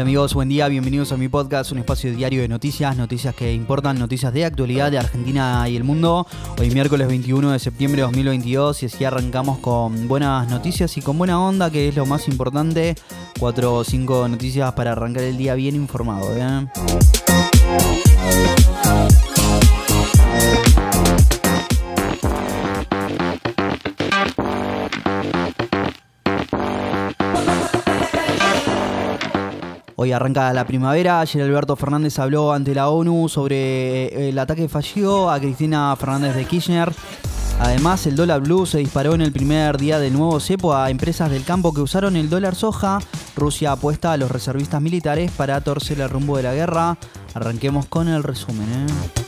amigos? Buen día, bienvenidos a mi podcast, un espacio diario de noticias, noticias que importan, noticias de actualidad de Argentina y el mundo. Hoy miércoles 21 de septiembre de 2022 y así arrancamos con buenas noticias y con buena onda, que es lo más importante. Cuatro o cinco noticias para arrancar el día bien informado. ¿eh? Hoy arranca la primavera. Ayer Alberto Fernández habló ante la ONU sobre eh, el ataque fallido a Cristina Fernández de Kirchner. Además, el dólar blue se disparó en el primer día del nuevo cepo a empresas del campo que usaron el dólar soja. Rusia apuesta a los reservistas militares para torcer el rumbo de la guerra. Arranquemos con el resumen. ¿eh?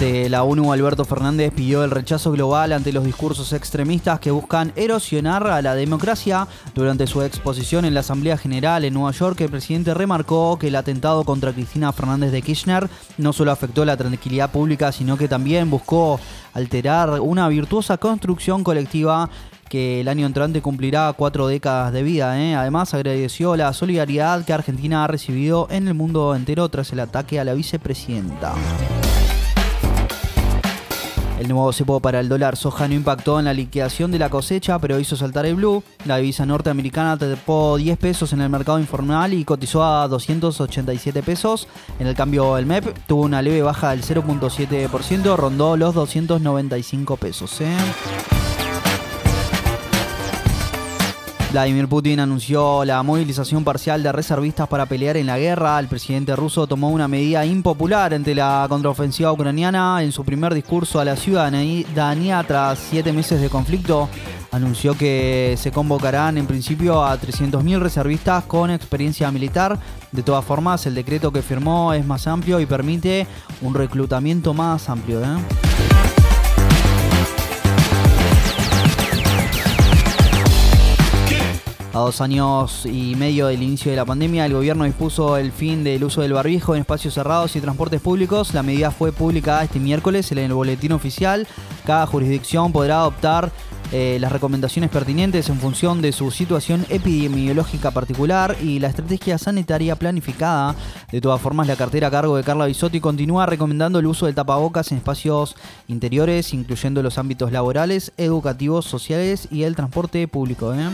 La ONU, Alberto Fernández pidió el rechazo global ante los discursos extremistas que buscan erosionar a la democracia. Durante su exposición en la Asamblea General en Nueva York, el presidente remarcó que el atentado contra Cristina Fernández de Kirchner no solo afectó la tranquilidad pública, sino que también buscó alterar una virtuosa construcción colectiva que el año entrante cumplirá cuatro décadas de vida. ¿eh? Además, agradeció la solidaridad que Argentina ha recibido en el mundo entero tras el ataque a la vicepresidenta. El nuevo cepo para el dólar soja no impactó en la liquidación de la cosecha, pero hizo saltar el blue. La divisa norteamericana trepó 10 pesos en el mercado informal y cotizó a 287 pesos. En el cambio, el MEP tuvo una leve baja del 0.7%, rondó los 295 pesos. ¿eh? Vladimir Putin anunció la movilización parcial de reservistas para pelear en la guerra. El presidente ruso tomó una medida impopular ante la contraofensiva ucraniana en su primer discurso a la ciudadanía tras siete meses de conflicto. Anunció que se convocarán en principio a 300.000 reservistas con experiencia militar. De todas formas, el decreto que firmó es más amplio y permite un reclutamiento más amplio. ¿eh? A dos años y medio del inicio de la pandemia, el gobierno dispuso el fin del uso del barbijo en espacios cerrados y transportes públicos. La medida fue publicada este miércoles en el boletín oficial. Cada jurisdicción podrá adoptar eh, las recomendaciones pertinentes en función de su situación epidemiológica particular y la estrategia sanitaria planificada. De todas formas, la cartera a cargo de Carla Bisotti continúa recomendando el uso del tapabocas en espacios interiores, incluyendo los ámbitos laborales, educativos, sociales y el transporte público. ¿eh?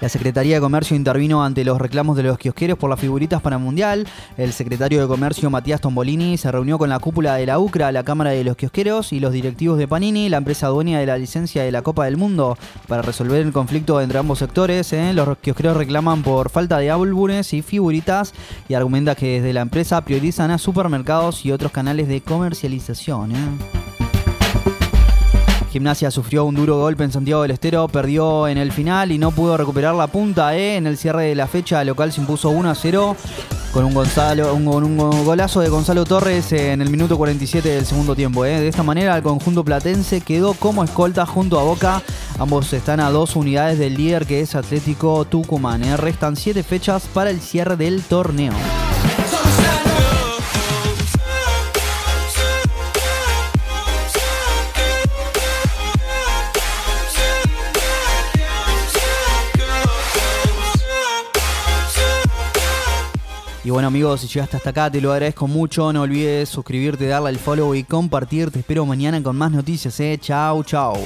La Secretaría de Comercio intervino ante los reclamos de los kiosqueros por las figuritas para Mundial. El secretario de Comercio Matías Tombolini se reunió con la cúpula de la UCRA, la Cámara de los Kiosqueros y los directivos de Panini, la empresa dueña de la licencia de la Copa del Mundo, para resolver el conflicto entre ambos sectores. ¿eh? Los kiosqueros reclaman por falta de álbumes y figuritas y argumenta que desde la empresa priorizan a supermercados y otros canales de comercialización. ¿eh? Gimnasia sufrió un duro golpe en Santiago del Estero, perdió en el final y no pudo recuperar la punta. ¿eh? En el cierre de la fecha, local se impuso 1 a 0 con un, golazo de Gonzalo Torres en el minuto 47 del segundo tiempo. ¿eh? De esta manera, el conjunto platense quedó como escolta junto a Boca. Ambos están a dos unidades del líder que es Atlético Tucumán. ¿eh? Restan siete fechas para el cierre del torneo. Y bueno amigos, si llegaste hasta acá te lo agradezco mucho. No olvides suscribirte, darle al follow y compartir. Te espero mañana con más noticias. Eh. Chau, chau.